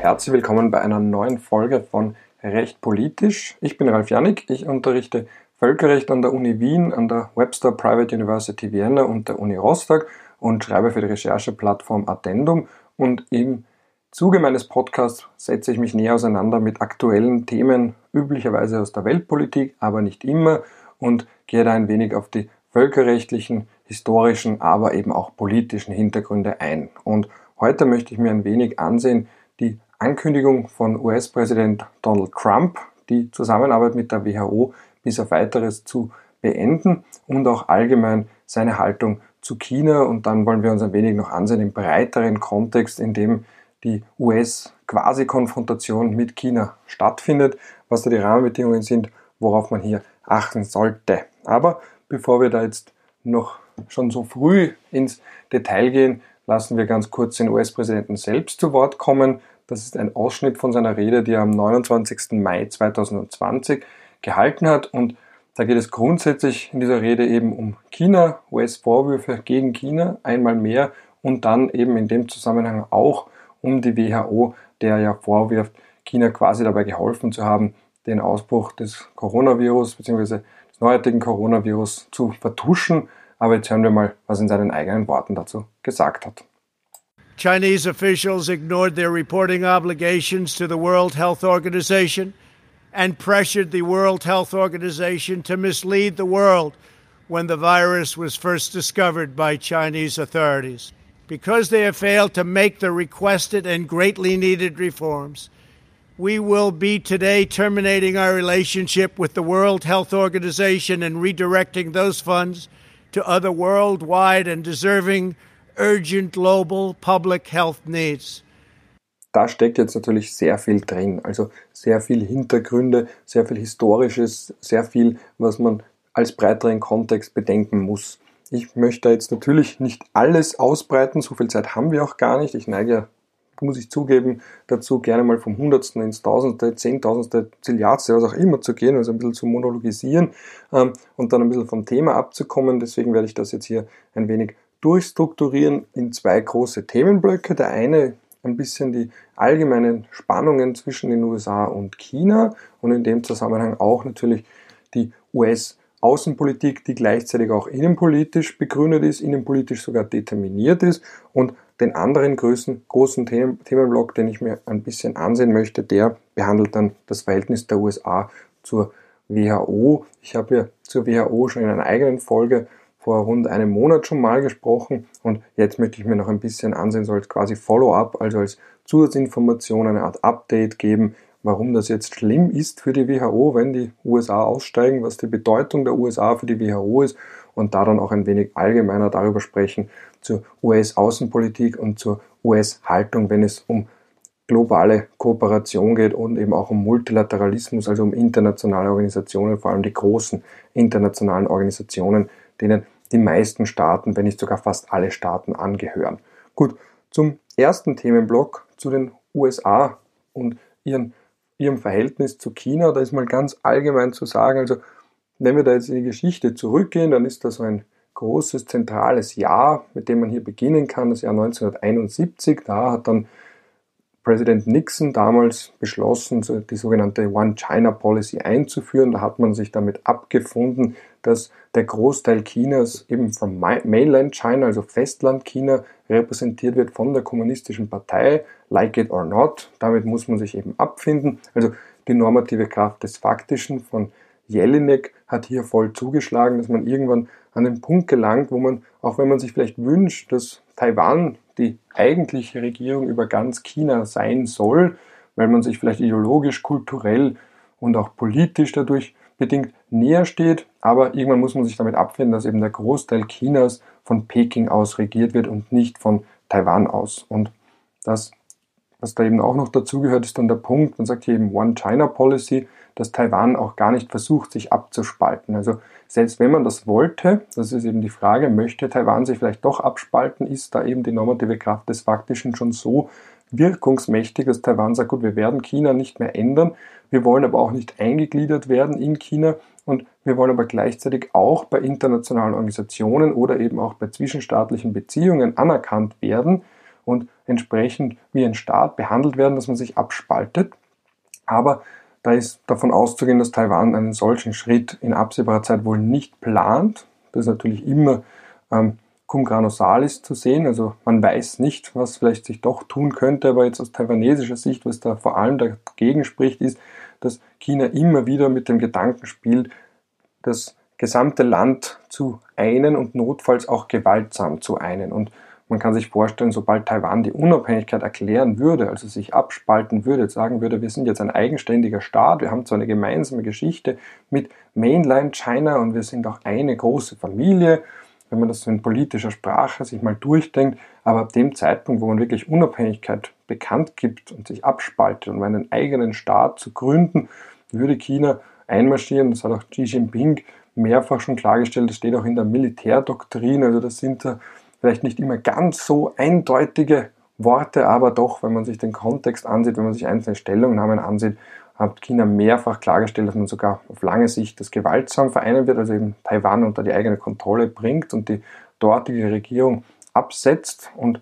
herzlich willkommen bei einer neuen Folge von Recht politisch. Ich bin Ralf Janik, ich unterrichte Völkerrecht an der Uni Wien, an der Webster Private University Vienna und der Uni Rostock und schreibe für die Rechercheplattform Addendum und im Zuge meines Podcasts setze ich mich näher auseinander mit aktuellen Themen, üblicherweise aus der Weltpolitik, aber nicht immer, und gehe da ein wenig auf die völkerrechtlichen, historischen, aber eben auch politischen Hintergründe ein. Und heute möchte ich mir ein wenig ansehen die Ankündigung von US-Präsident Donald Trump, die Zusammenarbeit mit der WHO bis auf weiteres zu beenden und auch allgemein seine Haltung zu China. Und dann wollen wir uns ein wenig noch ansehen im breiteren Kontext, in dem die US-Quasi-Konfrontation mit China stattfindet, was da die Rahmenbedingungen sind, worauf man hier achten sollte. Aber bevor wir da jetzt noch schon so früh ins Detail gehen, lassen wir ganz kurz den US-Präsidenten selbst zu Wort kommen. Das ist ein Ausschnitt von seiner Rede, die er am 29. Mai 2020 gehalten hat. Und da geht es grundsätzlich in dieser Rede eben um China, US-Vorwürfe gegen China, einmal mehr und dann eben in dem Zusammenhang auch um die WHO, der ja vorwirft, China quasi dabei geholfen zu haben, den Ausbruch des Coronavirus bzw. des neuartigen Coronavirus zu vertuschen. Aber jetzt hören wir mal, was in seinen eigenen Worten dazu gesagt hat. Chinese officials ignored their reporting obligations to the World Health Organization and pressured the World Health Organization to mislead the world when the virus was first discovered by Chinese authorities. because they have failed to make the requested and greatly needed reforms. We will be today terminating our relationship with the World Health Organization and redirecting those funds to other worldwide and deserving urgent global public health needs. Da steckt jetzt natürlich sehr viel drin, also sehr viel Hintergründe, sehr viel Historisches, sehr viel, was man als breiteren Kontext bedenken muss. Ich möchte jetzt natürlich nicht alles ausbreiten, so viel Zeit haben wir auch gar nicht. Ich neige, muss ich zugeben, dazu gerne mal vom Hundertsten ins Tausendste, Zehntausendste, Zilliardste, was auch immer zu gehen, also ein bisschen zu monologisieren ähm, und dann ein bisschen vom Thema abzukommen. Deswegen werde ich das jetzt hier ein wenig durchstrukturieren in zwei große Themenblöcke. Der eine ein bisschen die allgemeinen Spannungen zwischen den USA und China und in dem Zusammenhang auch natürlich die US- Außenpolitik, die gleichzeitig auch innenpolitisch begründet ist, innenpolitisch sogar determiniert ist. Und den anderen großen, großen Themenblock, den ich mir ein bisschen ansehen möchte, der behandelt dann das Verhältnis der USA zur WHO. Ich habe ja zur WHO schon in einer eigenen Folge vor rund einem Monat schon mal gesprochen und jetzt möchte ich mir noch ein bisschen ansehen, so als quasi Follow-up, also als Zusatzinformation, eine Art Update geben, warum das jetzt schlimm ist für die WHO, wenn die USA aussteigen, was die Bedeutung der USA für die WHO ist und da dann auch ein wenig allgemeiner darüber sprechen zur US-Außenpolitik und zur US-Haltung, wenn es um globale Kooperation geht und eben auch um Multilateralismus, also um internationale Organisationen, vor allem die großen internationalen Organisationen, denen die meisten Staaten, wenn nicht sogar fast alle Staaten angehören. Gut, zum ersten Themenblock zu den USA und ihren ihrem Verhältnis zu China, da ist mal ganz allgemein zu sagen, also wenn wir da jetzt in die Geschichte zurückgehen, dann ist da so ein großes zentrales Jahr, mit dem man hier beginnen kann, das Jahr 1971. Da hat dann Präsident Nixon damals beschlossen, die sogenannte One-China-Policy einzuführen. Da hat man sich damit abgefunden, dass der Großteil Chinas eben vom Mainland China, also Festland China, repräsentiert wird von der kommunistischen Partei, like it or not. Damit muss man sich eben abfinden. Also die normative Kraft des Faktischen von Jelinek hat hier voll zugeschlagen, dass man irgendwann an den Punkt gelangt, wo man, auch wenn man sich vielleicht wünscht, dass Taiwan die eigentliche Regierung über ganz China sein soll, weil man sich vielleicht ideologisch, kulturell und auch politisch dadurch bedingt näher steht, aber irgendwann muss man sich damit abfinden, dass eben der Großteil Chinas von Peking aus regiert wird und nicht von Taiwan aus. Und das, was da eben auch noch dazugehört, ist dann der Punkt, man sagt hier eben One-China-Policy, dass Taiwan auch gar nicht versucht, sich abzuspalten. Also selbst wenn man das wollte, das ist eben die Frage, möchte Taiwan sich vielleicht doch abspalten, ist da eben die normative Kraft des Faktischen schon so wirkungsmächtig, dass Taiwan sagt, gut, wir werden China nicht mehr ändern, wir wollen aber auch nicht eingegliedert werden in China und wir wollen aber gleichzeitig auch bei internationalen Organisationen oder eben auch bei zwischenstaatlichen Beziehungen anerkannt werden. Und entsprechend wie ein Staat behandelt werden, dass man sich abspaltet. Aber da ist davon auszugehen, dass Taiwan einen solchen Schritt in absehbarer Zeit wohl nicht plant. Das ist natürlich immer ähm, cum grano salis zu sehen. Also man weiß nicht, was vielleicht sich doch tun könnte, aber jetzt aus taiwanesischer Sicht, was da vor allem dagegen spricht, ist, dass China immer wieder mit dem Gedanken spielt, das gesamte Land zu einen und notfalls auch gewaltsam zu einen. Und man kann sich vorstellen, sobald Taiwan die Unabhängigkeit erklären würde, also sich abspalten würde, sagen würde, wir sind jetzt ein eigenständiger Staat, wir haben zwar eine gemeinsame Geschichte mit Mainland China und wir sind auch eine große Familie, wenn man das so in politischer Sprache sich mal durchdenkt, aber ab dem Zeitpunkt, wo man wirklich Unabhängigkeit bekannt gibt und sich abspaltet um einen eigenen Staat zu gründen, würde China einmarschieren, das hat auch Xi Jinping mehrfach schon klargestellt, das steht auch in der Militärdoktrin, also das sind da vielleicht nicht immer ganz so eindeutige Worte, aber doch, wenn man sich den Kontext ansieht, wenn man sich einzelne Stellungnahmen ansieht, hat China mehrfach klargestellt, dass man sogar auf lange Sicht das gewaltsam vereinen wird, also eben Taiwan unter die eigene Kontrolle bringt und die dortige Regierung absetzt. Und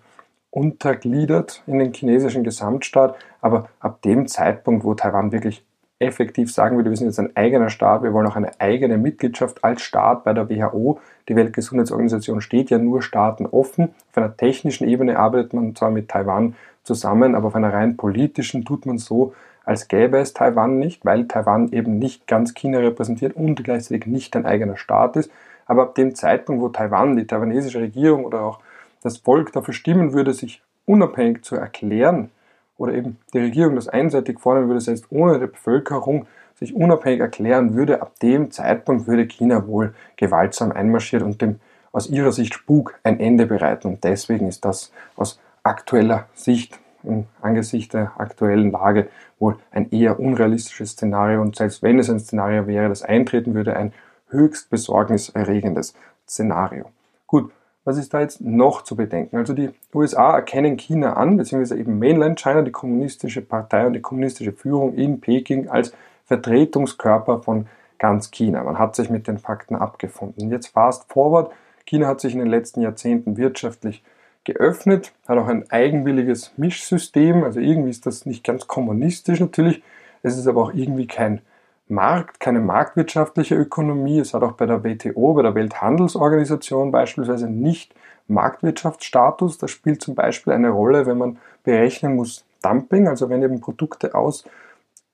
untergliedert in den chinesischen Gesamtstaat. Aber ab dem Zeitpunkt, wo Taiwan wirklich effektiv sagen würde, wir sind jetzt ein eigener Staat, wir wollen auch eine eigene Mitgliedschaft als Staat bei der WHO. Die Weltgesundheitsorganisation steht ja nur Staaten offen. Auf einer technischen Ebene arbeitet man zwar mit Taiwan zusammen, aber auf einer rein politischen tut man so, als gäbe es Taiwan nicht, weil Taiwan eben nicht ganz China repräsentiert und gleichzeitig nicht ein eigener Staat ist. Aber ab dem Zeitpunkt, wo Taiwan, die taiwanesische Regierung oder auch das Volk dafür stimmen würde, sich unabhängig zu erklären, oder eben die Regierung das einseitig vornehmen würde, selbst ohne die Bevölkerung sich unabhängig erklären würde, ab dem Zeitpunkt würde China wohl gewaltsam einmarschiert und dem aus ihrer Sicht Spuk ein Ende bereiten. Und deswegen ist das aus aktueller Sicht, im Angesicht der aktuellen Lage, wohl ein eher unrealistisches Szenario. Und selbst wenn es ein Szenario wäre, das eintreten würde, ein höchst besorgniserregendes Szenario. Gut, was ist da jetzt noch zu bedenken? Also die USA erkennen China an, beziehungsweise eben Mainland China, die kommunistische Partei und die kommunistische Führung in Peking als Vertretungskörper von ganz China. Man hat sich mit den Fakten abgefunden. Jetzt fast forward. China hat sich in den letzten Jahrzehnten wirtschaftlich geöffnet, hat auch ein eigenwilliges Mischsystem. Also irgendwie ist das nicht ganz kommunistisch natürlich. Es ist aber auch irgendwie kein Markt, keine marktwirtschaftliche Ökonomie. Es hat auch bei der WTO, bei der Welthandelsorganisation beispielsweise nicht Marktwirtschaftsstatus. Das spielt zum Beispiel eine Rolle, wenn man berechnen muss Dumping, also wenn eben Produkte aus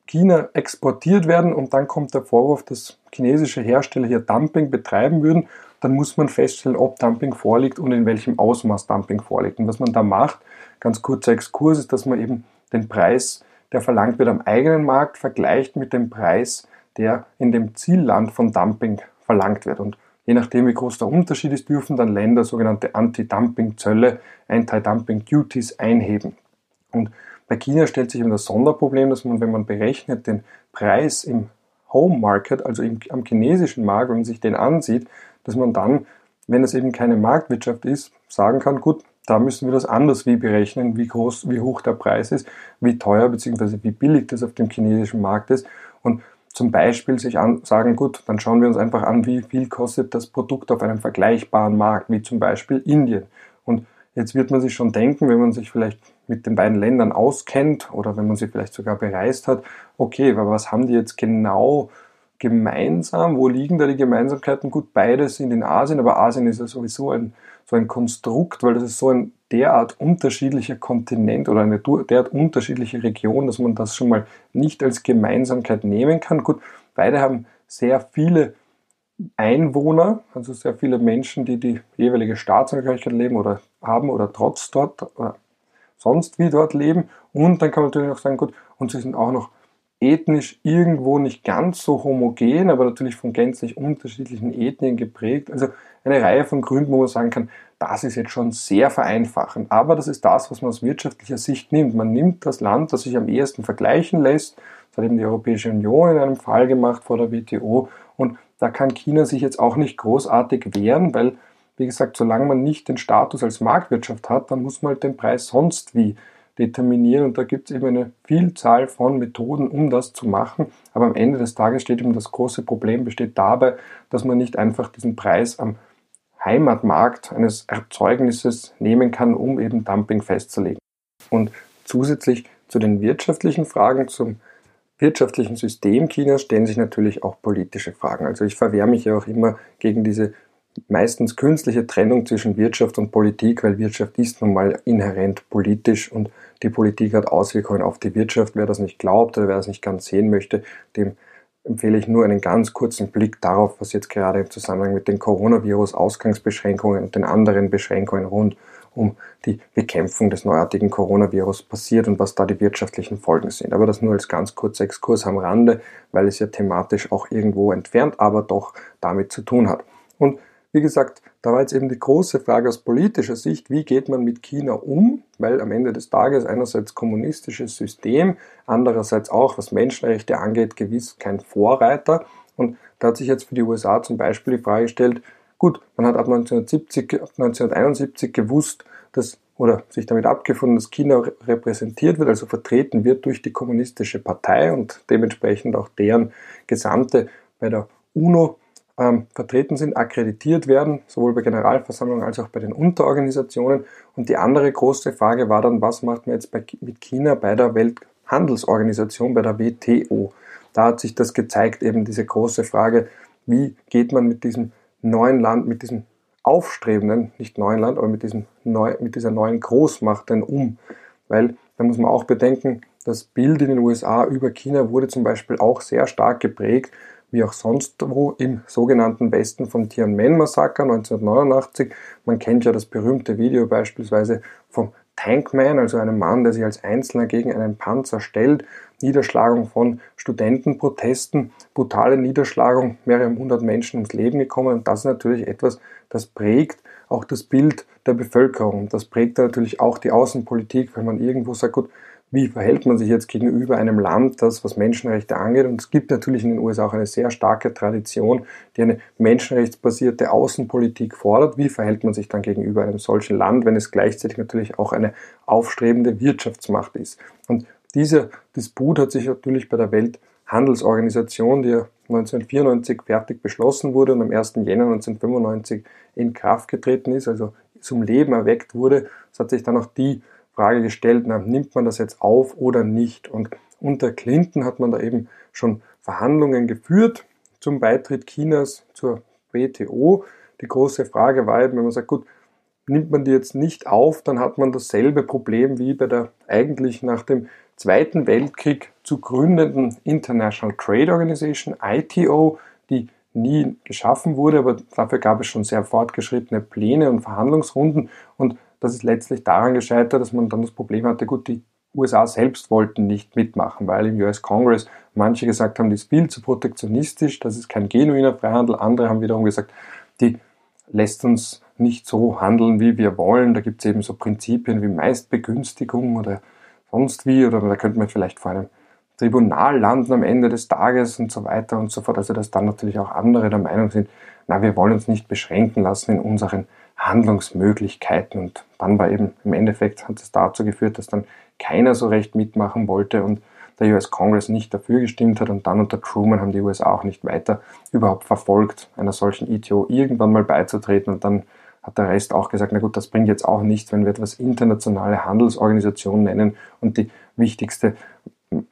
China exportiert werden und dann kommt der Vorwurf, dass chinesische Hersteller hier Dumping betreiben würden, dann muss man feststellen, ob Dumping vorliegt und in welchem Ausmaß Dumping vorliegt. Und was man da macht, ganz kurzer Exkurs, ist, dass man eben den Preis der verlangt wird am eigenen Markt, vergleicht mit dem Preis, der in dem Zielland von Dumping verlangt wird. Und je nachdem, wie groß der Unterschied ist, dürfen dann Länder sogenannte Anti-Dumping-Zölle, Anti-Dumping-Duties einheben. Und bei China stellt sich eben das Sonderproblem, dass man, wenn man berechnet den Preis im Home Market, also im, am chinesischen Markt, wenn man sich den ansieht, dass man dann, wenn es eben keine Marktwirtschaft ist, sagen kann, gut, da müssen wir das anders wie berechnen, wie groß, wie hoch der Preis ist, wie teuer bzw. wie billig das auf dem chinesischen Markt ist. Und zum Beispiel sich an, sagen, gut, dann schauen wir uns einfach an, wie viel kostet das Produkt auf einem vergleichbaren Markt, wie zum Beispiel Indien. Und jetzt wird man sich schon denken, wenn man sich vielleicht mit den beiden Ländern auskennt oder wenn man sie vielleicht sogar bereist hat, okay, aber was haben die jetzt genau gemeinsam? Wo liegen da die Gemeinsamkeiten? Gut, beide sind in Asien, aber Asien ist ja sowieso ein so ein Konstrukt, weil das ist so ein derart unterschiedlicher Kontinent oder eine derart unterschiedliche Region, dass man das schon mal nicht als Gemeinsamkeit nehmen kann. Gut, beide haben sehr viele Einwohner, also sehr viele Menschen, die die jeweilige Staatsangehörigkeit leben oder haben oder trotz dort oder sonst wie dort leben. Und dann kann man natürlich auch sagen, gut, und sie sind auch noch ethnisch irgendwo nicht ganz so homogen, aber natürlich von gänzlich unterschiedlichen Ethnien geprägt. Also eine Reihe von Gründen, wo man sagen kann, das ist jetzt schon sehr vereinfachend. Aber das ist das, was man aus wirtschaftlicher Sicht nimmt. Man nimmt das Land, das sich am ehesten vergleichen lässt. Das hat eben die Europäische Union in einem Fall gemacht vor der WTO. Und da kann China sich jetzt auch nicht großartig wehren, weil, wie gesagt, solange man nicht den Status als Marktwirtschaft hat, dann muss man halt den Preis sonst wie determinieren. Und da gibt es eben eine Vielzahl von Methoden, um das zu machen. Aber am Ende des Tages steht eben das große Problem besteht dabei, dass man nicht einfach diesen Preis am Heimatmarkt eines Erzeugnisses nehmen kann, um eben Dumping festzulegen. Und zusätzlich zu den wirtschaftlichen Fragen, zum wirtschaftlichen System Chinas stellen sich natürlich auch politische Fragen. Also ich verwehre mich ja auch immer gegen diese meistens künstliche Trennung zwischen Wirtschaft und Politik, weil Wirtschaft ist nun mal inhärent politisch und die Politik hat Auswirkungen auf die Wirtschaft. Wer das nicht glaubt oder wer das nicht ganz sehen möchte, dem empfehle ich nur einen ganz kurzen Blick darauf, was jetzt gerade im Zusammenhang mit den Coronavirus-Ausgangsbeschränkungen und den anderen Beschränkungen rund um die Bekämpfung des neuartigen Coronavirus passiert und was da die wirtschaftlichen Folgen sind. Aber das nur als ganz kurzer Exkurs am Rande, weil es ja thematisch auch irgendwo entfernt, aber doch damit zu tun hat. Und wie gesagt, da war jetzt eben die große Frage aus politischer Sicht, wie geht man mit China um? Weil am Ende des Tages einerseits kommunistisches System, andererseits auch, was Menschenrechte angeht, gewiss kein Vorreiter. Und da hat sich jetzt für die USA zum Beispiel die Frage gestellt, gut, man hat ab 1970, ab 1971 gewusst, dass oder sich damit abgefunden, dass China repräsentiert wird, also vertreten wird durch die kommunistische Partei und dementsprechend auch deren Gesandte bei der UNO ähm, vertreten sind, akkreditiert werden, sowohl bei Generalversammlungen als auch bei den Unterorganisationen. Und die andere große Frage war dann, was macht man jetzt bei, mit China bei der Welthandelsorganisation, bei der WTO? Da hat sich das gezeigt, eben diese große Frage, wie geht man mit diesem neuen Land, mit diesem aufstrebenden, nicht neuen Land, aber mit, diesem neu, mit dieser neuen Großmacht denn um? Weil da muss man auch bedenken, das Bild in den USA über China wurde zum Beispiel auch sehr stark geprägt wie auch sonst wo im sogenannten Westen vom Tiananmen-Massaker 1989. Man kennt ja das berühmte Video beispielsweise vom Tankman, also einem Mann, der sich als Einzelner gegen einen Panzer stellt, Niederschlagung von Studentenprotesten, brutale Niederschlagung, mehrere hundert Menschen ums Leben gekommen. Und das ist natürlich etwas, das prägt auch das Bild der Bevölkerung. Das prägt natürlich auch die Außenpolitik, wenn man irgendwo sagt, gut, wie verhält man sich jetzt gegenüber einem Land, das was Menschenrechte angeht. Und es gibt natürlich in den USA auch eine sehr starke Tradition, die eine menschenrechtsbasierte Außenpolitik fordert. Wie verhält man sich dann gegenüber einem solchen Land, wenn es gleichzeitig natürlich auch eine aufstrebende Wirtschaftsmacht ist? Und dieser Disput hat sich natürlich bei der Welthandelsorganisation, die ja 1994 fertig beschlossen wurde und am 1. Jänner 1995 in Kraft getreten ist, also zum Leben erweckt wurde, es hat sich dann auch die Frage gestellt, na, nimmt man das jetzt auf oder nicht? Und unter Clinton hat man da eben schon Verhandlungen geführt zum Beitritt Chinas zur WTO. Die große Frage war eben, wenn man sagt, gut, nimmt man die jetzt nicht auf, dann hat man dasselbe Problem wie bei der eigentlich nach dem Zweiten Weltkrieg zu gründenden International Trade Organization, ITO, die nie geschaffen wurde, aber dafür gab es schon sehr fortgeschrittene Pläne und Verhandlungsrunden und das ist letztlich daran gescheitert, dass man dann das Problem hatte, gut, die USA selbst wollten nicht mitmachen, weil im US Congress manche gesagt haben, die ist viel zu protektionistisch, das ist kein genuiner Freihandel. Andere haben wiederum gesagt, die lässt uns nicht so handeln, wie wir wollen. Da gibt es eben so Prinzipien wie Meistbegünstigung oder sonst wie, oder da könnte man vielleicht vor einem Tribunal landen am Ende des Tages und so weiter und so fort. Also dass dann natürlich auch andere der Meinung sind, na, wir wollen uns nicht beschränken lassen in unseren Handlungsmöglichkeiten. Und dann war eben im Endeffekt hat es dazu geführt, dass dann keiner so recht mitmachen wollte und der US Congress nicht dafür gestimmt hat und dann unter Truman haben die USA auch nicht weiter überhaupt verfolgt, einer solchen ITO irgendwann mal beizutreten und dann hat der Rest auch gesagt, na gut, das bringt jetzt auch nichts, wenn wir etwas internationale Handelsorganisation nennen und die wichtigste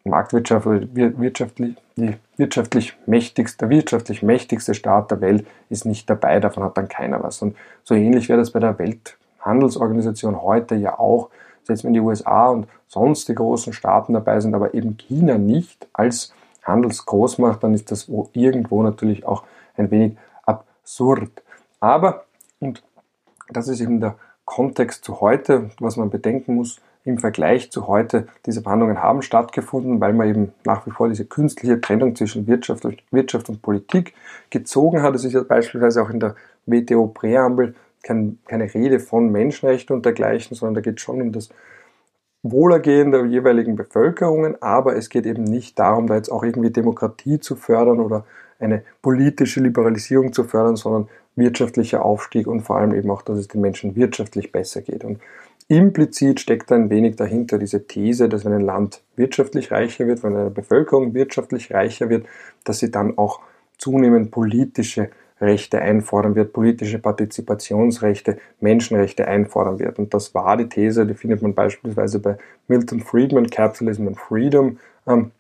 Marktwirtschaft wirtschaftlich, die wirtschaftlich mächtigste, der wirtschaftlich mächtigste Staat der Welt ist nicht dabei, davon hat dann keiner was. Und so ähnlich wäre das bei der Welthandelsorganisation heute ja auch, selbst wenn die USA und sonst die großen Staaten dabei sind, aber eben China nicht als Handelsgroßmacht, dann ist das irgendwo natürlich auch ein wenig absurd. Aber, und das ist eben der Kontext zu heute, was man bedenken muss, im Vergleich zu heute, diese Verhandlungen haben stattgefunden, weil man eben nach wie vor diese künstliche Trennung zwischen Wirtschaft und, Wirtschaft und Politik gezogen hat. Es ist ja beispielsweise auch in der WTO-Präambel kein, keine Rede von Menschenrechten und dergleichen, sondern da geht es schon um das Wohlergehen der jeweiligen Bevölkerungen, aber es geht eben nicht darum, da jetzt auch irgendwie Demokratie zu fördern oder eine politische Liberalisierung zu fördern, sondern wirtschaftlicher Aufstieg und vor allem eben auch, dass es den Menschen wirtschaftlich besser geht. Und Implizit steckt ein wenig dahinter diese These, dass wenn ein Land wirtschaftlich reicher wird, wenn eine Bevölkerung wirtschaftlich reicher wird, dass sie dann auch zunehmend politische Rechte einfordern wird, politische Partizipationsrechte, Menschenrechte einfordern wird. Und das war die These, die findet man beispielsweise bei Milton Friedman, Capitalism and Freedom. Ähm,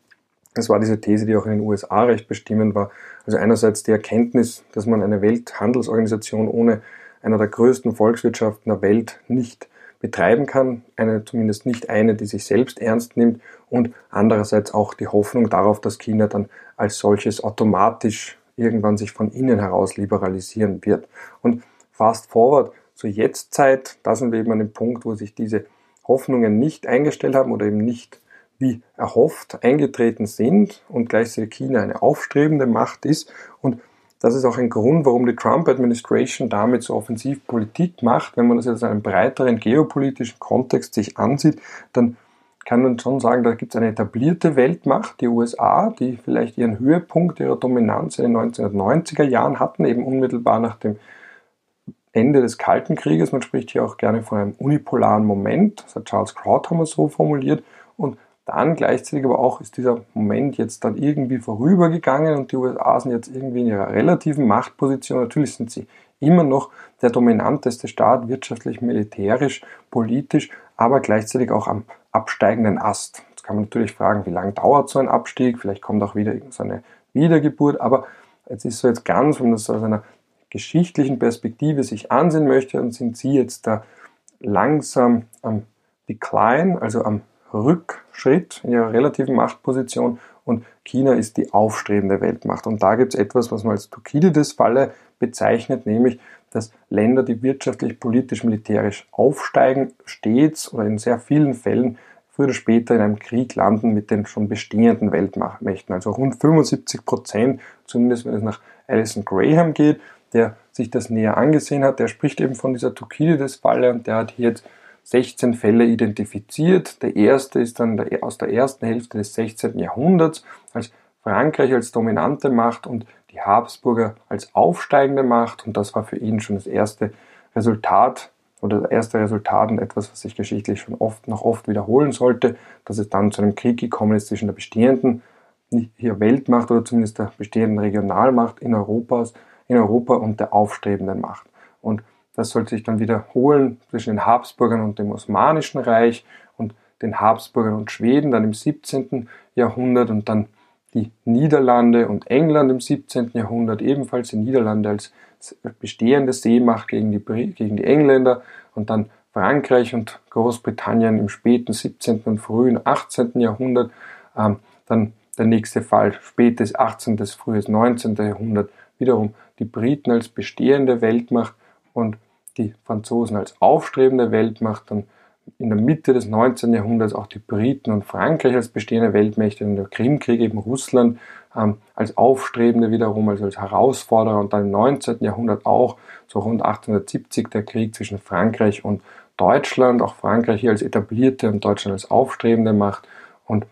das war diese These, die auch in den USA recht bestimmend war. Also einerseits die Erkenntnis, dass man eine Welthandelsorganisation ohne einer der größten Volkswirtschaften der Welt nicht betreiben kann, eine, zumindest nicht eine, die sich selbst ernst nimmt. Und andererseits auch die Hoffnung darauf, dass China dann als solches automatisch irgendwann sich von innen heraus liberalisieren wird. Und fast forward zur Jetztzeit, da sind wir eben an dem Punkt, wo sich diese Hoffnungen nicht eingestellt haben oder eben nicht wie erhofft eingetreten sind und gleichzeitig China eine aufstrebende Macht ist. Und das ist auch ein Grund, warum die Trump-Administration damit so offensiv Politik macht. Wenn man das jetzt in einem breiteren geopolitischen Kontext sich ansieht, dann kann man schon sagen, da gibt es eine etablierte Weltmacht, die USA, die vielleicht ihren Höhepunkt ihrer Dominanz in den 1990er Jahren hatten, eben unmittelbar nach dem Ende des Kalten Krieges. Man spricht hier auch gerne von einem unipolaren Moment, das hat Charles Krauthammer so formuliert. Und dann gleichzeitig aber auch ist dieser Moment jetzt dann irgendwie vorübergegangen und die USA sind jetzt irgendwie in ihrer relativen Machtposition. Natürlich sind sie immer noch der dominanteste Staat, wirtschaftlich, militärisch, politisch, aber gleichzeitig auch am absteigenden Ast. Jetzt kann man natürlich fragen, wie lange dauert so ein Abstieg? Vielleicht kommt auch wieder so eine Wiedergeburt, aber jetzt ist so jetzt ganz, wenn man das aus einer geschichtlichen Perspektive sich ansehen möchte, dann sind sie jetzt da langsam am Decline, also am Rückschritt in ihrer relativen Machtposition und China ist die aufstrebende Weltmacht. Und da gibt es etwas, was man als Thukydides-Falle bezeichnet, nämlich dass Länder, die wirtschaftlich, politisch, militärisch aufsteigen, stets oder in sehr vielen Fällen früher oder später in einem Krieg landen mit den schon bestehenden Weltmächten. Also rund 75 Prozent, zumindest wenn es nach Alison Graham geht, der sich das näher angesehen hat, der spricht eben von dieser Thukydides-Falle und der hat hier jetzt 16 Fälle identifiziert. Der erste ist dann aus der ersten Hälfte des 16. Jahrhunderts, als Frankreich als dominante Macht und die Habsburger als aufsteigende Macht. Und das war für ihn schon das erste Resultat oder das erste Resultat und etwas, was sich geschichtlich schon oft noch oft wiederholen sollte, dass es dann zu einem Krieg gekommen ist zwischen der bestehenden hier Weltmacht oder zumindest der bestehenden Regionalmacht in, Europas, in Europa und der aufstrebenden Macht. Und das sollte sich dann wiederholen zwischen den Habsburgern und dem Osmanischen Reich und den Habsburgern und Schweden dann im 17. Jahrhundert und dann die Niederlande und England im 17. Jahrhundert, ebenfalls die Niederlande als bestehende Seemacht gegen die, gegen die Engländer und dann Frankreich und Großbritannien im späten 17. und frühen 18. Jahrhundert, ähm, dann der nächste Fall, spätes 18., frühes 19. Jahrhundert, wiederum die Briten als bestehende Weltmacht und die Franzosen als aufstrebende Weltmacht, dann in der Mitte des 19. Jahrhunderts auch die Briten und Frankreich als bestehende Weltmächte, und der Krimkrieg eben Russland ähm, als aufstrebende wiederum, also als Herausforderer und dann im 19. Jahrhundert auch, so rund 1870 der Krieg zwischen Frankreich und Deutschland, auch Frankreich hier als etablierte und Deutschland als aufstrebende Macht und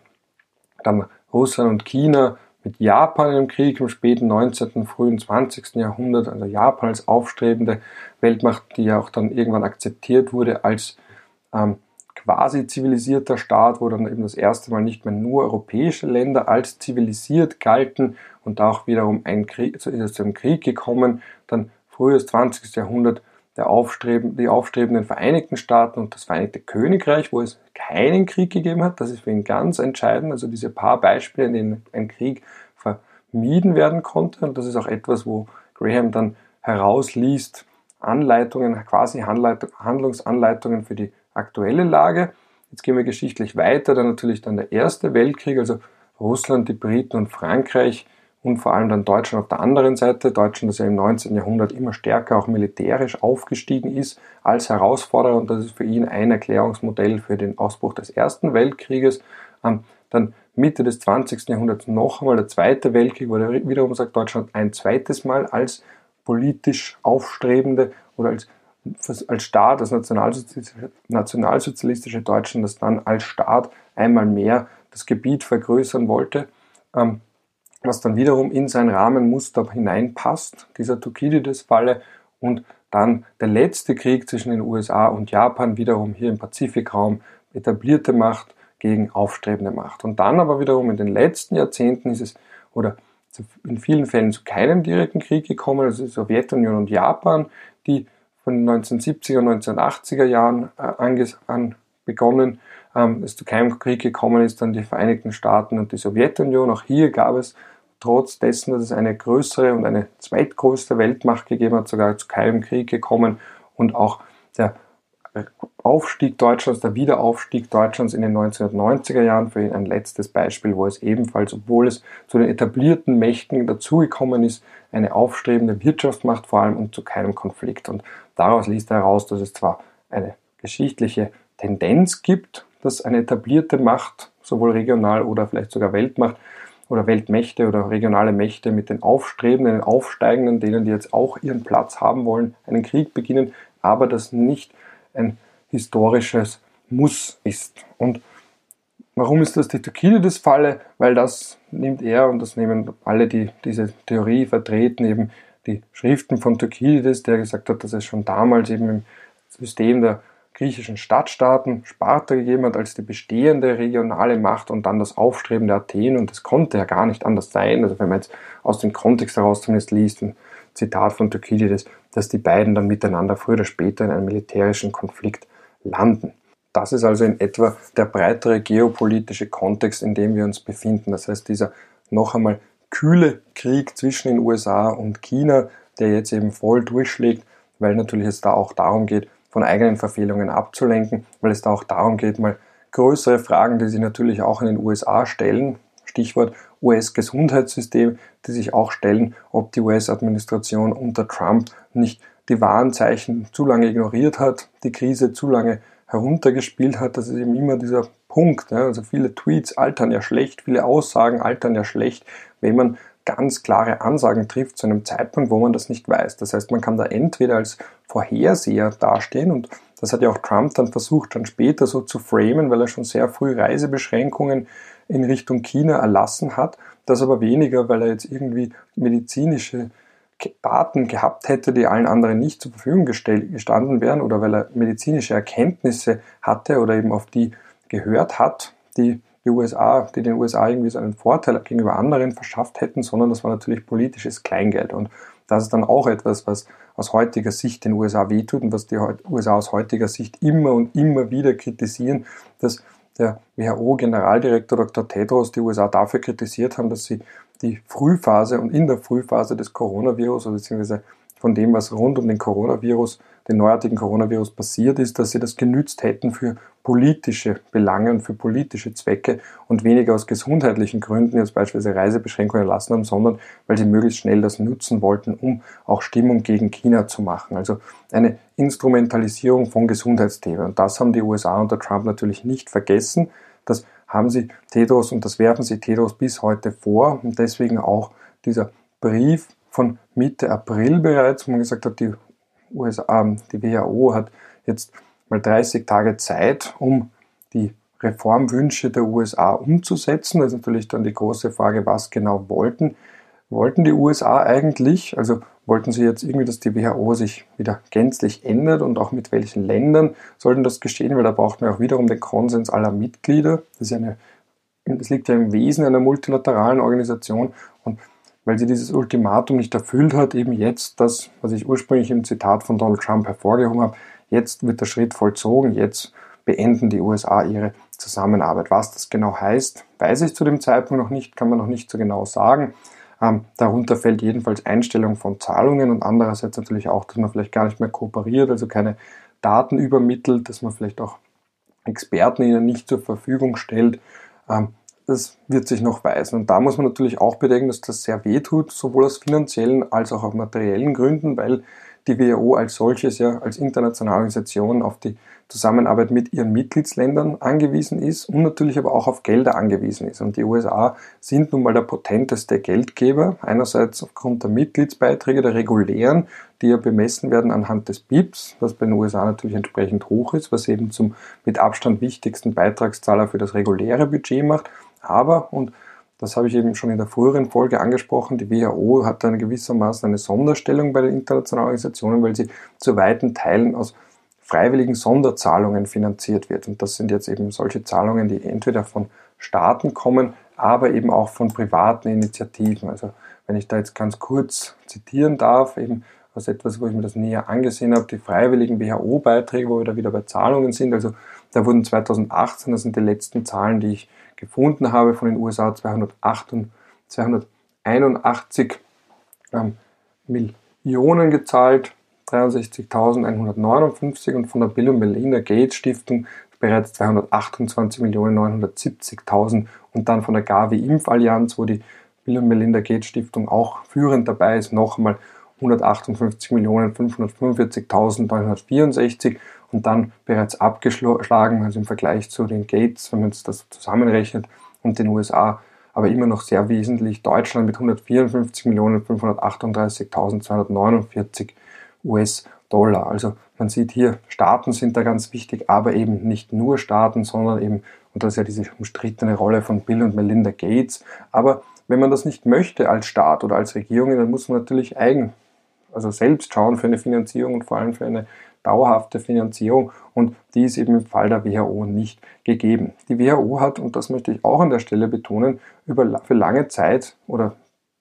dann Russland und China mit Japan im Krieg im späten 19., frühen 20. Jahrhundert, also Japan als aufstrebende Weltmacht, die ja auch dann irgendwann akzeptiert wurde als ähm, quasi zivilisierter Staat, wo dann eben das erste Mal nicht mehr nur europäische Länder als zivilisiert galten und auch wiederum ein Krieg, ist es zu Krieg gekommen, dann frühes 20. Jahrhundert der aufstreben, die aufstrebenden Vereinigten Staaten und das Vereinigte Königreich, wo es keinen Krieg gegeben hat. Das ist für ihn ganz entscheidend. Also diese paar Beispiele, in denen ein Krieg vermieden werden konnte. Und das ist auch etwas, wo Graham dann herausliest, Anleitungen, quasi Handlungsanleitungen für die aktuelle Lage. Jetzt gehen wir geschichtlich weiter, dann natürlich dann der Erste Weltkrieg, also Russland, die Briten und Frankreich und vor allem dann Deutschland auf der anderen Seite. Deutschland, das ja im 19. Jahrhundert immer stärker auch militärisch aufgestiegen ist als Herausforderer und das ist für ihn ein Erklärungsmodell für den Ausbruch des Ersten Weltkrieges. Ähm, dann Mitte des 20. Jahrhunderts noch einmal der Zweite Weltkrieg, wo er wiederum sagt, Deutschland ein zweites Mal als politisch aufstrebende oder als, als Staat, das nationalsozialistische, nationalsozialistische Deutschland, das dann als Staat einmal mehr das Gebiet vergrößern wollte. Was dann wiederum in sein Rahmenmuster hineinpasst, dieser Thukydides-Falle und dann der letzte Krieg zwischen den USA und Japan, wiederum hier im Pazifikraum, etablierte Macht gegen aufstrebende Macht. Und dann aber wiederum in den letzten Jahrzehnten ist es, oder in vielen Fällen zu keinem direkten Krieg gekommen, also die Sowjetunion und Japan, die von den 1970er und 1980er Jahren äh, an begonnen, ähm, es zu keinem Krieg gekommen ist, dann die Vereinigten Staaten und die Sowjetunion. Auch hier gab es trotz dessen, dass es eine größere und eine zweitgrößte Weltmacht gegeben hat, sogar zu keinem Krieg gekommen und auch der Aufstieg Deutschlands, der Wiederaufstieg Deutschlands in den 1990er Jahren für ihn ein letztes Beispiel, wo es ebenfalls, obwohl es zu den etablierten Mächten dazugekommen ist, eine aufstrebende Wirtschaftsmacht vor allem und zu keinem Konflikt. Und daraus liest er heraus, dass es zwar eine geschichtliche Tendenz gibt, dass eine etablierte Macht, sowohl regional oder vielleicht sogar Weltmacht oder Weltmächte oder regionale Mächte mit den aufstrebenden, den aufsteigenden, denen die jetzt auch ihren Platz haben wollen, einen Krieg beginnen, aber das nicht ein historisches Muss ist. Und warum ist das die Thukydides-Falle? Weil das nimmt er und das nehmen alle, die diese Theorie vertreten, eben die Schriften von Thukydides, der gesagt hat, dass es schon damals eben im System der griechischen Stadtstaaten Sparta hat als die bestehende regionale Macht und dann das Aufstreben der Athen und das konnte ja gar nicht anders sein. Also wenn man jetzt aus dem Kontext heraus zumindest liest, ein Zitat von Thukydides, dass die beiden dann miteinander früher oder später in einem militärischen Konflikt landen. Das ist also in etwa der breitere geopolitische Kontext, in dem wir uns befinden. Das heißt, dieser noch einmal kühle Krieg zwischen den USA und China, der jetzt eben voll durchschlägt, weil natürlich es da auch darum geht, von eigenen Verfehlungen abzulenken, weil es da auch darum geht, mal größere Fragen, die sich natürlich auch in den USA stellen, Stichwort US-Gesundheitssystem, die sich auch stellen, ob die US-Administration unter Trump nicht die Warnzeichen zu lange ignoriert hat, die Krise zu lange heruntergespielt hat. Das ist eben immer dieser Punkt. Ja. Also viele Tweets altern ja schlecht, viele Aussagen altern ja schlecht, wenn man ganz klare Ansagen trifft zu einem Zeitpunkt, wo man das nicht weiß. Das heißt, man kann da entweder als Vorherseher dastehen und das hat ja auch Trump dann versucht, dann später so zu framen, weil er schon sehr früh Reisebeschränkungen in Richtung China erlassen hat, das aber weniger, weil er jetzt irgendwie medizinische Daten gehabt hätte, die allen anderen nicht zur Verfügung gestanden wären oder weil er medizinische Erkenntnisse hatte oder eben auf die gehört hat, die die USA, die den USA irgendwie so einen Vorteil gegenüber anderen verschafft hätten, sondern das war natürlich politisches Kleingeld. Und das ist dann auch etwas, was aus heutiger Sicht den USA wehtut und was die USA aus heutiger Sicht immer und immer wieder kritisieren, dass der WHO-Generaldirektor Dr. Tedros die USA dafür kritisiert haben, dass sie die Frühphase und in der Frühphase des Coronavirus, also beziehungsweise von dem, was rund um den Coronavirus, den neuartigen Coronavirus passiert ist, dass sie das genützt hätten für politische Belange und für politische Zwecke und weniger aus gesundheitlichen Gründen, jetzt beispielsweise Reisebeschränkungen erlassen haben, sondern weil sie möglichst schnell das nutzen wollten, um auch Stimmung gegen China zu machen. Also eine Instrumentalisierung von Gesundheitsthemen. Und das haben die USA unter Trump natürlich nicht vergessen. Das haben sie Tedros und das werfen sie Tedros bis heute vor und deswegen auch dieser Brief von Mitte April bereits, wo man gesagt hat, die USA, die WHO hat jetzt mal 30 Tage Zeit, um die Reformwünsche der USA umzusetzen. Das ist natürlich dann die große Frage, was genau wollten. Wollten die USA eigentlich, also wollten sie jetzt irgendwie, dass die WHO sich wieder gänzlich ändert und auch mit welchen Ländern sollten das geschehen, weil da braucht man auch wiederum den Konsens aller Mitglieder. Das, ist eine, das liegt ja im Wesen einer multilateralen Organisation und weil sie dieses Ultimatum nicht erfüllt hat, eben jetzt das, was ich ursprünglich im Zitat von Donald Trump hervorgehoben habe, jetzt wird der Schritt vollzogen, jetzt beenden die USA ihre Zusammenarbeit. Was das genau heißt, weiß ich zu dem Zeitpunkt noch nicht, kann man noch nicht so genau sagen. Ähm, darunter fällt jedenfalls Einstellung von Zahlungen und andererseits natürlich auch, dass man vielleicht gar nicht mehr kooperiert, also keine Daten übermittelt, dass man vielleicht auch Experten ihnen nicht zur Verfügung stellt. Ähm, das wird sich noch weisen. Und da muss man natürlich auch bedenken, dass das sehr weh tut, sowohl aus finanziellen als auch aus materiellen Gründen, weil die WHO als solches ja als internationale Organisation auf die Zusammenarbeit mit ihren Mitgliedsländern angewiesen ist und natürlich aber auch auf Gelder angewiesen ist. Und die USA sind nun mal der potenteste Geldgeber, einerseits aufgrund der Mitgliedsbeiträge, der regulären, die ja bemessen werden anhand des BIPs, was bei den USA natürlich entsprechend hoch ist, was eben zum mit Abstand wichtigsten Beitragszahler für das reguläre Budget macht. Aber, und das habe ich eben schon in der früheren Folge angesprochen. Die WHO hat dann gewissermaßen eine Sonderstellung bei den internationalen Organisationen, weil sie zu weiten Teilen aus freiwilligen Sonderzahlungen finanziert wird. Und das sind jetzt eben solche Zahlungen, die entweder von Staaten kommen, aber eben auch von privaten Initiativen. Also wenn ich da jetzt ganz kurz zitieren darf, eben aus etwas, wo ich mir das näher angesehen habe, die freiwilligen WHO-Beiträge, wo wir da wieder bei Zahlungen sind. Also da wurden 2018, das sind die letzten Zahlen, die ich gefunden habe, von den USA 208 und 281 ähm, Millionen gezahlt, 63.159 und von der Bill und Melinda Gates Stiftung bereits 228.970.000 und dann von der Gavi Impfallianz, wo die Bill und Melinda Gates Stiftung auch führend dabei ist, nochmal 158.545.964 und dann bereits abgeschlagen, also im Vergleich zu den Gates, wenn man das zusammenrechnet, und den USA, aber immer noch sehr wesentlich Deutschland mit 154.538.249 US-Dollar. Also man sieht hier, Staaten sind da ganz wichtig, aber eben nicht nur Staaten, sondern eben, und das ist ja diese umstrittene Rolle von Bill und Melinda Gates, aber wenn man das nicht möchte als Staat oder als Regierung, dann muss man natürlich eigen also selbst schauen für eine Finanzierung und vor allem für eine dauerhafte Finanzierung und die ist eben im Fall der WHO nicht gegeben. Die WHO hat, und das möchte ich auch an der Stelle betonen, über, für lange Zeit oder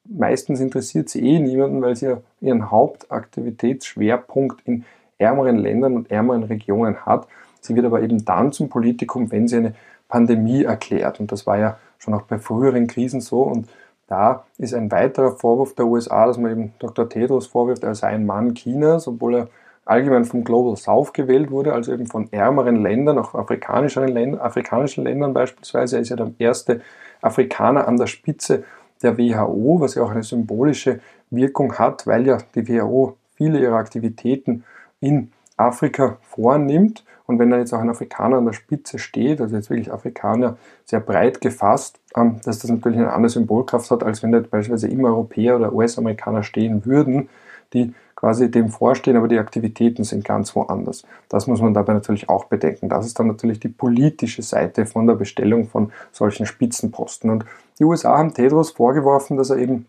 meistens interessiert sie eh niemanden, weil sie ihren Hauptaktivitätsschwerpunkt in ärmeren Ländern und ärmeren Regionen hat. Sie wird aber eben dann zum Politikum, wenn sie eine Pandemie erklärt. Und das war ja schon auch bei früheren Krisen so. Und da ist ein weiterer Vorwurf der USA, dass man eben Dr. Tedros vorwirft, er sei ein Mann Chinas, obwohl er allgemein vom Global South gewählt wurde, also eben von ärmeren Ländern, auch afrikanischen Ländern, afrikanischen Ländern beispielsweise. Er ist ja der erste Afrikaner an der Spitze der WHO, was ja auch eine symbolische Wirkung hat, weil ja die WHO viele ihrer Aktivitäten in Afrika vornimmt. Und wenn da jetzt auch ein Afrikaner an der Spitze steht, also jetzt wirklich Afrikaner sehr breit gefasst, ähm, dass das natürlich eine andere Symbolkraft hat, als wenn da beispielsweise immer Europäer oder US-Amerikaner stehen würden, die quasi dem vorstehen, aber die Aktivitäten sind ganz woanders. Das muss man dabei natürlich auch bedenken. Das ist dann natürlich die politische Seite von der Bestellung von solchen Spitzenposten. Und die USA haben Tedros vorgeworfen, dass er eben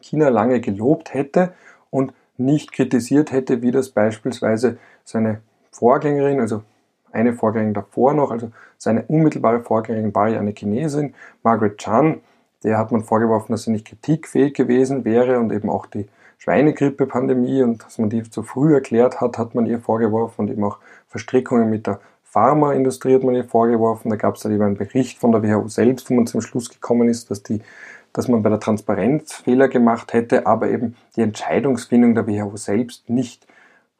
China lange gelobt hätte und nicht kritisiert hätte, wie das beispielsweise seine Vorgängerin, also eine Vorgängerin davor noch, also seine unmittelbare Vorgängerin war ja eine Chinesin, Margaret Chan, der hat man vorgeworfen, dass sie nicht kritikfähig gewesen wäre und eben auch die Schweinegrippe-Pandemie und dass man die zu früh erklärt hat, hat man ihr vorgeworfen und eben auch Verstrickungen mit der Pharmaindustrie hat man ihr vorgeworfen. Da gab es dann eben einen Bericht von der WHO selbst, wo man zum Schluss gekommen ist, dass, die, dass man bei der Transparenz Fehler gemacht hätte, aber eben die Entscheidungsfindung der WHO selbst nicht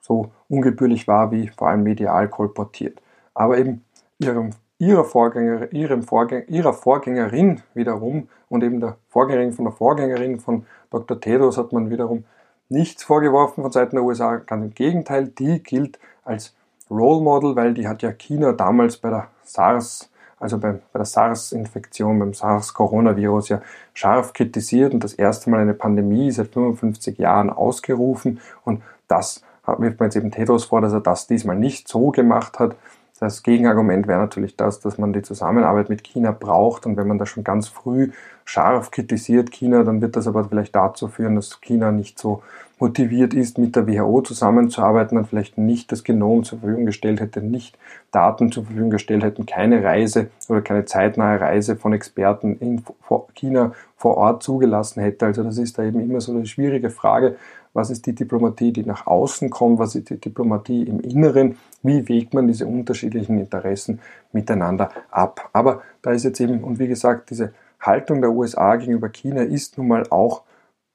so ungebührlich war, wie vor allem medial kolportiert. Aber eben ihrem, ihrer, Vorgänger, ihrem Vorgänger, ihrer Vorgängerin wiederum und eben der Vorgängerin von der Vorgängerin von Dr. Tedros hat man wiederum nichts vorgeworfen von Seiten der USA. Ganz im Gegenteil, die gilt als Role Model, weil die hat ja China damals bei der SARS, also bei, bei der SARS-Infektion, beim SARS-Coronavirus ja scharf kritisiert und das erste Mal eine Pandemie seit 55 Jahren ausgerufen und das wirft man jetzt eben Tedros vor, dass er das diesmal nicht so gemacht hat. Das Gegenargument wäre natürlich das, dass man die Zusammenarbeit mit China braucht und wenn man das schon ganz früh scharf kritisiert China, dann wird das aber vielleicht dazu führen, dass China nicht so motiviert ist, mit der WHO zusammenzuarbeiten und vielleicht nicht das Genom zur Verfügung gestellt hätte, nicht Daten zur Verfügung gestellt hätten, keine Reise oder keine zeitnahe Reise von Experten in China vor Ort zugelassen hätte. Also das ist da eben immer so eine schwierige Frage, was ist die Diplomatie, die nach außen kommt, was ist die Diplomatie im Inneren, wie wägt man diese unterschiedlichen Interessen miteinander ab. Aber da ist jetzt eben, und wie gesagt, diese Haltung der USA gegenüber China ist nun mal auch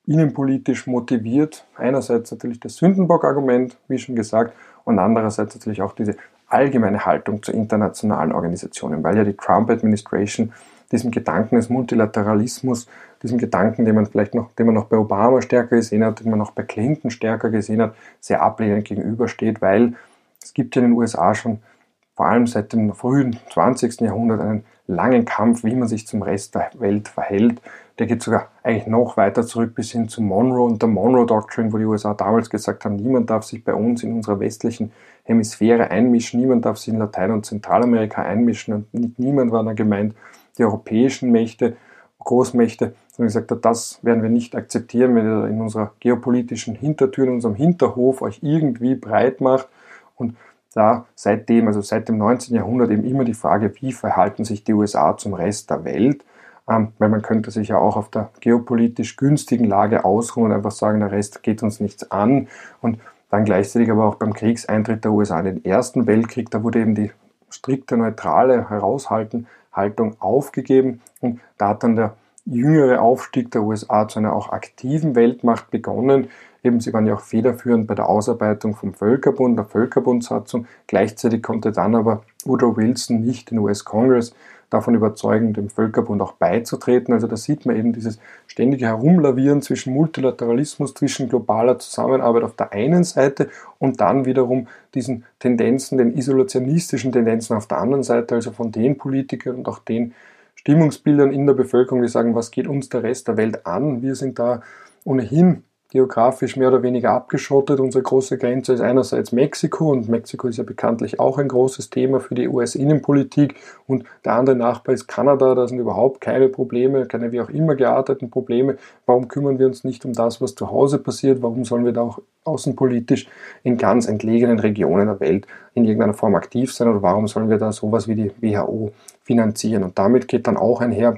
innenpolitisch motiviert. Einerseits natürlich das Sündenbock-Argument, wie schon gesagt, und andererseits natürlich auch diese allgemeine Haltung zu internationalen Organisationen, weil ja die Trump-Administration diesem Gedanken des Multilateralismus, diesem Gedanken, den man vielleicht noch, den man noch bei Obama stärker gesehen hat, den man noch bei Clinton stärker gesehen hat, sehr ablehnend gegenübersteht, weil es gibt ja in den USA schon vor allem seit dem frühen 20. Jahrhundert einen langen Kampf, wie man sich zum Rest der Welt verhält. Der geht sogar eigentlich noch weiter zurück bis hin zu Monroe und der Monroe Doctrine, wo die USA damals gesagt haben, niemand darf sich bei uns in unserer westlichen Hemisphäre einmischen, niemand darf sich in Latein- und Zentralamerika einmischen und niemand war da gemeint, die europäischen Mächte, Großmächte, sondern gesagt hat, das werden wir nicht akzeptieren, wenn ihr in unserer geopolitischen Hintertür, in unserem Hinterhof euch irgendwie breit macht und da seitdem, also seit dem 19. Jahrhundert eben immer die Frage, wie verhalten sich die USA zum Rest der Welt. ähm, weil man könnte sich ja auch auf der geopolitisch günstigen Lage ausruhen und einfach sagen, der Rest geht uns nichts an. Und dann gleichzeitig aber auch beim Kriegseintritt der USA in den Ersten Weltkrieg, da wurde eben die strikte neutrale Heraushaltung aufgegeben und da hat dann der jüngere Aufstieg der USA zu einer auch aktiven Weltmacht begonnen. Eben, sie waren ja auch federführend bei der Ausarbeitung vom Völkerbund, der Völkerbundsatzung. Gleichzeitig konnte dann aber Woodrow Wilson nicht den US-Kongress davon überzeugen, dem Völkerbund auch beizutreten. Also da sieht man eben dieses ständige Herumlavieren zwischen Multilateralismus, zwischen globaler Zusammenarbeit auf der einen Seite und dann wiederum diesen Tendenzen, den isolationistischen Tendenzen auf der anderen Seite, also von den Politikern und auch den Stimmungsbildern in der Bevölkerung, die sagen, was geht uns der Rest der Welt an? Wir sind da ohnehin geografisch mehr oder weniger abgeschottet. Unsere große Grenze ist einerseits Mexiko und Mexiko ist ja bekanntlich auch ein großes Thema für die US-Innenpolitik und der andere Nachbar ist Kanada, da sind überhaupt keine Probleme, keine wie auch immer gearteten Probleme. Warum kümmern wir uns nicht um das, was zu Hause passiert? Warum sollen wir da auch außenpolitisch in ganz entlegenen Regionen der Welt in irgendeiner Form aktiv sein oder warum sollen wir da sowas wie die WHO finanzieren? Und damit geht dann auch einher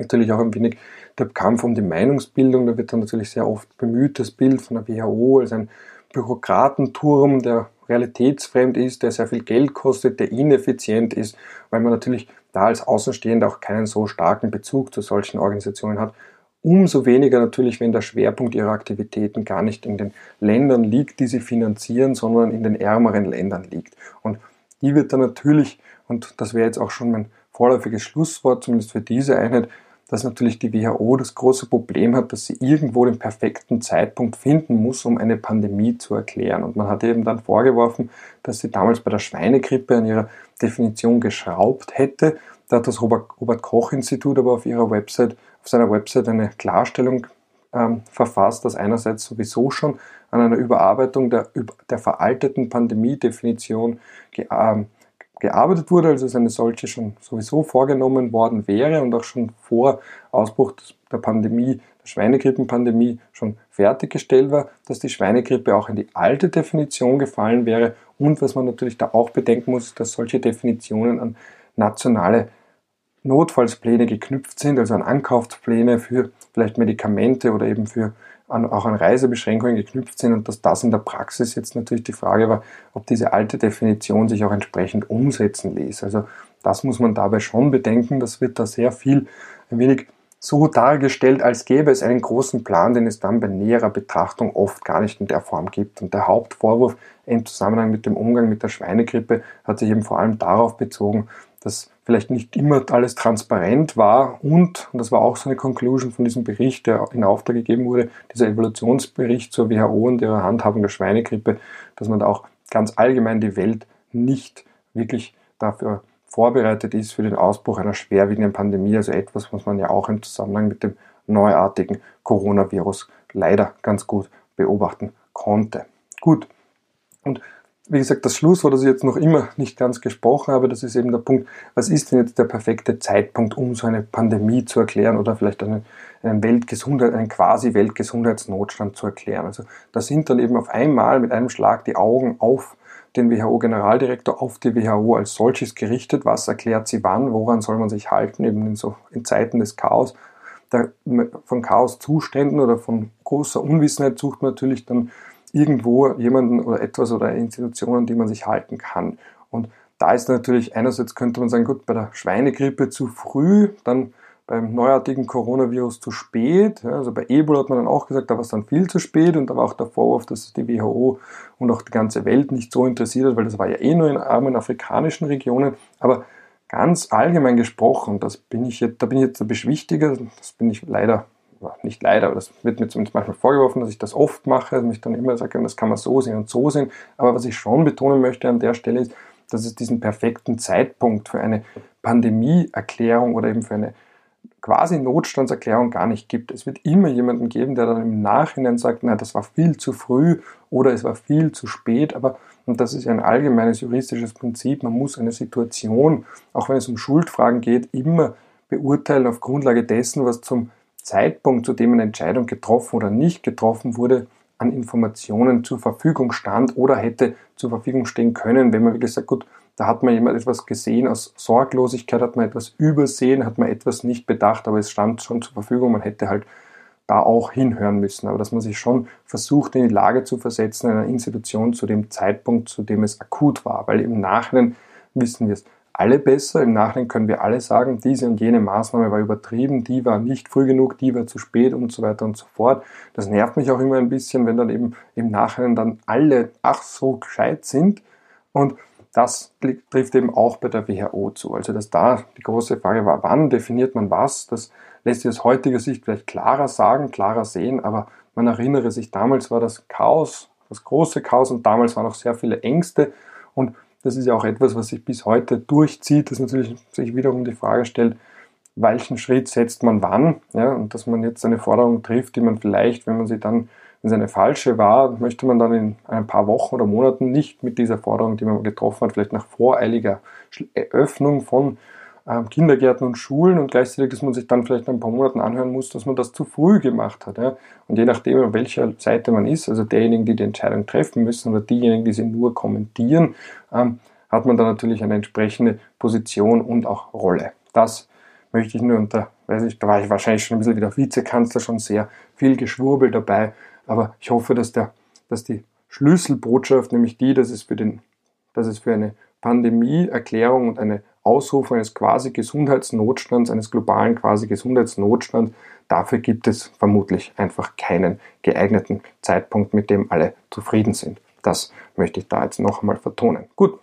natürlich auch ein wenig der Kampf um die Meinungsbildung. Da wird dann natürlich sehr oft bemüht, das Bild von der WHO als ein Bürokratenturm, der realitätsfremd ist, der sehr viel Geld kostet, der ineffizient ist, weil man natürlich da als Außenstehender auch keinen so starken Bezug zu solchen Organisationen hat. Umso weniger natürlich, wenn der Schwerpunkt ihrer Aktivitäten gar nicht in den Ländern liegt, die sie finanzieren, sondern in den ärmeren Ländern liegt. Und die wird dann natürlich, und das wäre jetzt auch schon mein vorläufiges Schlusswort, zumindest für diese Einheit, dass natürlich die WHO das große Problem hat, dass sie irgendwo den perfekten Zeitpunkt finden muss, um eine Pandemie zu erklären. Und man hat eben dann vorgeworfen, dass sie damals bei der Schweinegrippe an ihrer Definition geschraubt hätte. Da hat das Robert Koch Institut aber auf ihrer Website, auf seiner Website eine Klarstellung ähm, verfasst, dass einerseits sowieso schon an einer Überarbeitung der, der veralteten Pandemiedefinition ähm, gearbeitet wurde, also eine solche schon sowieso vorgenommen worden wäre und auch schon vor Ausbruch der Pandemie, der Schweinegrippenpandemie schon fertiggestellt war, dass die Schweinegrippe auch in die alte Definition gefallen wäre. Und was man natürlich da auch bedenken muss, dass solche Definitionen an nationale Notfallspläne geknüpft sind, also an Ankaufspläne für vielleicht Medikamente oder eben für an, auch an Reisebeschränkungen geknüpft sind und dass das in der Praxis jetzt natürlich die Frage war, ob diese alte Definition sich auch entsprechend umsetzen ließ. Also das muss man dabei schon bedenken. Das wird da sehr viel ein wenig so dargestellt, als gäbe es einen großen Plan, den es dann bei näherer Betrachtung oft gar nicht in der Form gibt. Und der Hauptvorwurf im Zusammenhang mit dem Umgang mit der Schweinegrippe hat sich eben vor allem darauf bezogen, dass vielleicht nicht immer alles transparent war und, und das war auch so eine Conclusion von diesem Bericht, der in Auftrag gegeben wurde, dieser Evolutionsbericht zur WHO und ihrer Handhabung der Schweinegrippe, dass man da auch ganz allgemein die Welt nicht wirklich dafür vorbereitet ist für den Ausbruch einer schwerwiegenden Pandemie, also etwas, was man ja auch im Zusammenhang mit dem neuartigen Coronavirus leider ganz gut beobachten konnte. Gut. Und wie gesagt, das Schlusswort, das ich jetzt noch immer nicht ganz gesprochen habe, das ist eben der Punkt, was ist denn jetzt der perfekte Zeitpunkt, um so eine Pandemie zu erklären oder vielleicht einen, einen Weltgesundheit, einen quasi Weltgesundheitsnotstand zu erklären. Also da sind dann eben auf einmal mit einem Schlag die Augen auf den WHO-Generaldirektor, auf die WHO als solches gerichtet. Was erklärt sie wann? Woran soll man sich halten? Eben in so in Zeiten des Chaos. Da, von Chaoszuständen oder von großer Unwissenheit sucht man natürlich dann irgendwo jemanden oder etwas oder Institutionen, die man sich halten kann. Und da ist natürlich einerseits könnte man sagen, gut, bei der Schweinegrippe zu früh, dann beim neuartigen Coronavirus zu spät. Also bei Ebola hat man dann auch gesagt, da war es dann viel zu spät und da war auch der Vorwurf, dass die WHO und auch die ganze Welt nicht so interessiert hat, weil das war ja eh nur in armen afrikanischen Regionen. Aber ganz allgemein gesprochen, das bin ich jetzt, da bin ich jetzt der Beschwichtiger, das bin ich leider nicht leider, aber das wird mir zumindest manchmal vorgeworfen, dass ich das oft mache, dass ich dann immer sage, das kann man so sehen und so sehen. Aber was ich schon betonen möchte an der Stelle ist, dass es diesen perfekten Zeitpunkt für eine Pandemieerklärung oder eben für eine quasi Notstandserklärung gar nicht gibt. Es wird immer jemanden geben, der dann im Nachhinein sagt, na, das war viel zu früh oder es war viel zu spät, aber und das ist ein allgemeines juristisches Prinzip, man muss eine Situation, auch wenn es um Schuldfragen geht, immer beurteilen auf Grundlage dessen, was zum Zeitpunkt, zu dem eine Entscheidung getroffen oder nicht getroffen wurde, an Informationen zur Verfügung stand oder hätte zur Verfügung stehen können, wenn man wirklich sagt, gut, Da hat man jemand etwas gesehen, aus Sorglosigkeit hat man etwas übersehen, hat man etwas nicht bedacht, aber es stand schon zur Verfügung, man hätte halt da auch hinhören müssen. Aber dass man sich schon versucht, in die Lage zu versetzen, einer Institution zu dem Zeitpunkt, zu dem es akut war. Weil im Nachhinein wissen wir es alle besser. Im Nachhinein können wir alle sagen, diese und jene Maßnahme war übertrieben, die war nicht früh genug, die war zu spät und so weiter und so fort. Das nervt mich auch immer ein bisschen, wenn dann eben im Nachhinein dann alle ach so gescheit sind. Und das trifft eben auch bei der WHO zu. Also dass da die große Frage war, wann definiert man was? Das lässt sich aus heutiger Sicht vielleicht klarer sagen, klarer sehen, aber man erinnere sich, damals war das Chaos, das große Chaos und damals waren auch sehr viele Ängste und das ist ja auch etwas, was sich bis heute durchzieht, das natürlich sich wiederum die Frage stellt, welchen Schritt setzt man wann, ja, und dass man jetzt eine Forderung trifft, die man vielleicht, wenn man sie dann, wenn es eine falsche war, möchte man dann in ein paar Wochen oder Monaten nicht mit dieser Forderung, die man getroffen hat, vielleicht nach voreiliger Öffnung von Kindergärten und Schulen und gleichzeitig, dass man sich dann vielleicht nach ein paar Monaten anhören muss, dass man das zu früh gemacht hat. Ja? Und je nachdem, auf welcher Seite man ist, also derjenigen, die die Entscheidung treffen müssen oder diejenigen, die sie nur kommentieren, ähm, hat man da natürlich eine entsprechende Position und auch Rolle. Das möchte ich nur unter, weiß ich, da war ich wahrscheinlich schon ein bisschen wie der Vizekanzler schon sehr viel Geschwurbel dabei, aber ich hoffe, dass, der, dass die Schlüsselbotschaft, nämlich die, dass es für, den, dass es für eine Pandemieerklärung und eine Ausrufung eines quasi Gesundheitsnotstands, eines globalen quasi Gesundheitsnotstands, dafür gibt es vermutlich einfach keinen geeigneten Zeitpunkt, mit dem alle zufrieden sind. Das möchte ich da jetzt noch einmal vertonen. Gut,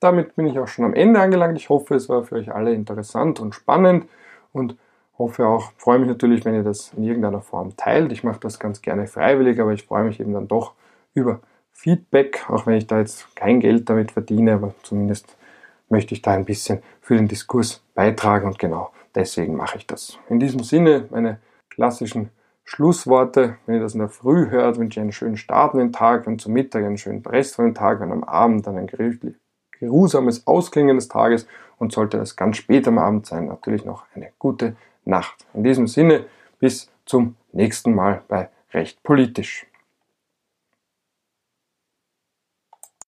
damit bin ich auch schon am Ende angelangt. Ich hoffe, es war für euch alle interessant und spannend und hoffe auch, freue mich natürlich, wenn ihr das in irgendeiner Form teilt. Ich mache das ganz gerne freiwillig, aber ich freue mich eben dann doch über Feedback, auch wenn ich da jetzt kein Geld damit verdiene, aber zumindest möchte ich da ein bisschen für den Diskurs beitragen und genau deswegen mache ich das. In diesem Sinne, meine klassischen Schlussworte. Wenn ihr das in der Früh hört, wünsche ich einen schönen Start in den Tag und zum Mittag einen schönen Rest von den Tag und am Abend dann ein geruhsames Ausklingen des Tages und sollte das ganz spät am Abend sein, natürlich noch eine gute Nacht. In diesem Sinne, bis zum nächsten Mal bei Recht politisch.